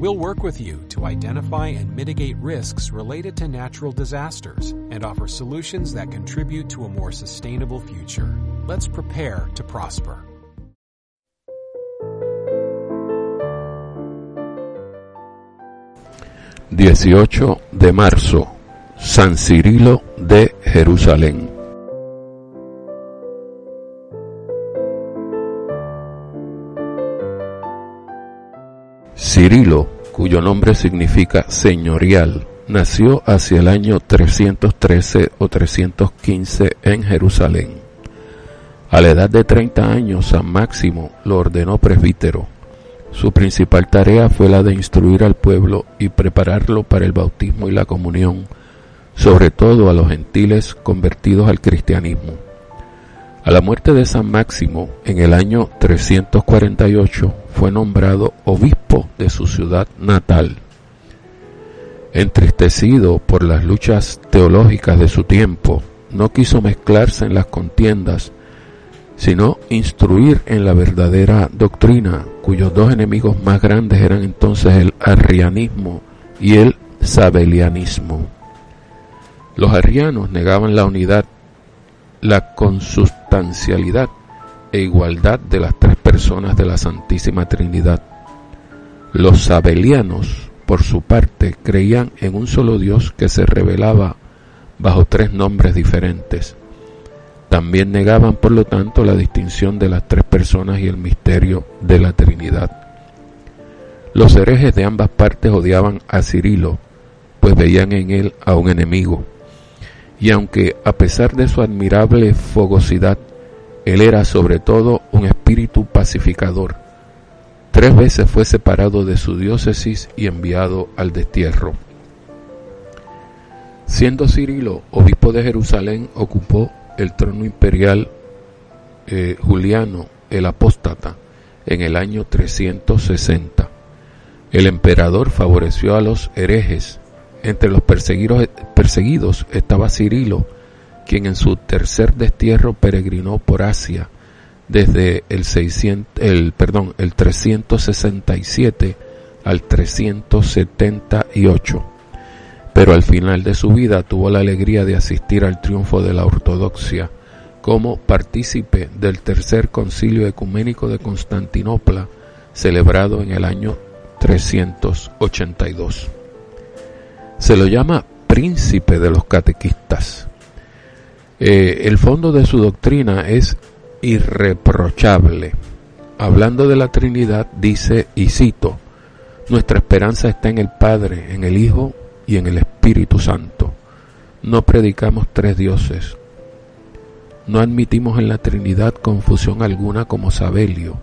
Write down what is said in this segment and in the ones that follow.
We'll work with you to identify and mitigate risks related to natural disasters and offer solutions that contribute to a more sustainable future. Let's prepare to prosper. Dieciocho de marzo, San Cirilo de Jerusalén. Cirilo, cuyo nombre significa señorial, nació hacia el año 313 o 315 en Jerusalén. A la edad de 30 años, San Máximo lo ordenó presbítero. Su principal tarea fue la de instruir al pueblo y prepararlo para el bautismo y la comunión, sobre todo a los gentiles convertidos al cristianismo. A la muerte de San Máximo, en el año 348, fue nombrado obispo de su ciudad natal. Entristecido por las luchas teológicas de su tiempo, no quiso mezclarse en las contiendas, sino instruir en la verdadera doctrina, cuyos dos enemigos más grandes eran entonces el arrianismo y el sabelianismo. Los arrianos negaban la unidad la consustancialidad e igualdad de las tres personas de la Santísima Trinidad. Los sabelianos, por su parte, creían en un solo Dios que se revelaba bajo tres nombres diferentes. También negaban, por lo tanto, la distinción de las tres personas y el misterio de la Trinidad. Los herejes de ambas partes odiaban a Cirilo, pues veían en él a un enemigo y aunque a pesar de su admirable fogosidad, él era sobre todo un espíritu pacificador, tres veces fue separado de su diócesis y enviado al destierro. Siendo Cirilo obispo de Jerusalén, ocupó el trono imperial eh, Juliano el apóstata en el año 360. El emperador favoreció a los herejes entre los perseguidos, estaba Cirilo, quien en su tercer destierro peregrinó por Asia desde el, 600, el, perdón, el 367 al 378. Pero al final de su vida tuvo la alegría de asistir al triunfo de la ortodoxia como partícipe del tercer concilio ecuménico de Constantinopla celebrado en el año 382. Se lo llama príncipe de los catequistas. Eh, el fondo de su doctrina es irreprochable. Hablando de la Trinidad, dice, y cito, nuestra esperanza está en el Padre, en el Hijo y en el Espíritu Santo. No predicamos tres dioses. No admitimos en la Trinidad confusión alguna como Sabelio,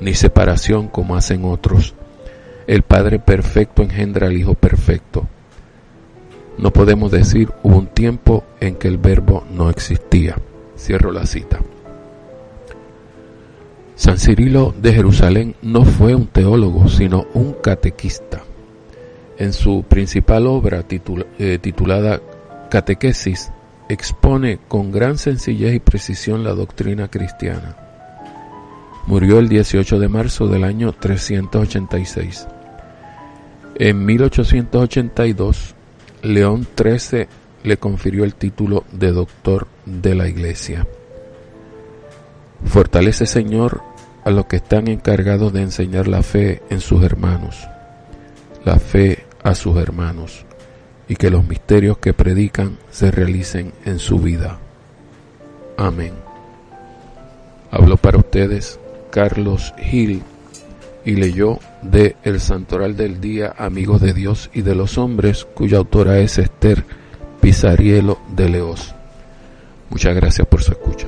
ni separación como hacen otros. El Padre perfecto engendra al Hijo perfecto no podemos decir hubo un tiempo en que el verbo no existía. Cierro la cita. San Cirilo de Jerusalén no fue un teólogo, sino un catequista. En su principal obra eh, titulada Catequesis, expone con gran sencillez y precisión la doctrina cristiana. Murió el 18 de marzo del año 386. En 1882 León XIII le confirió el título de doctor de la Iglesia. Fortalece, Señor, a los que están encargados de enseñar la fe en sus hermanos, la fe a sus hermanos, y que los misterios que predican se realicen en su vida. Amén. Hablo para ustedes Carlos Gil y leyó de El Santoral del Día, Amigos de Dios y de los Hombres, cuya autora es Esther Pizarielo de Leos. Muchas gracias por su escucha.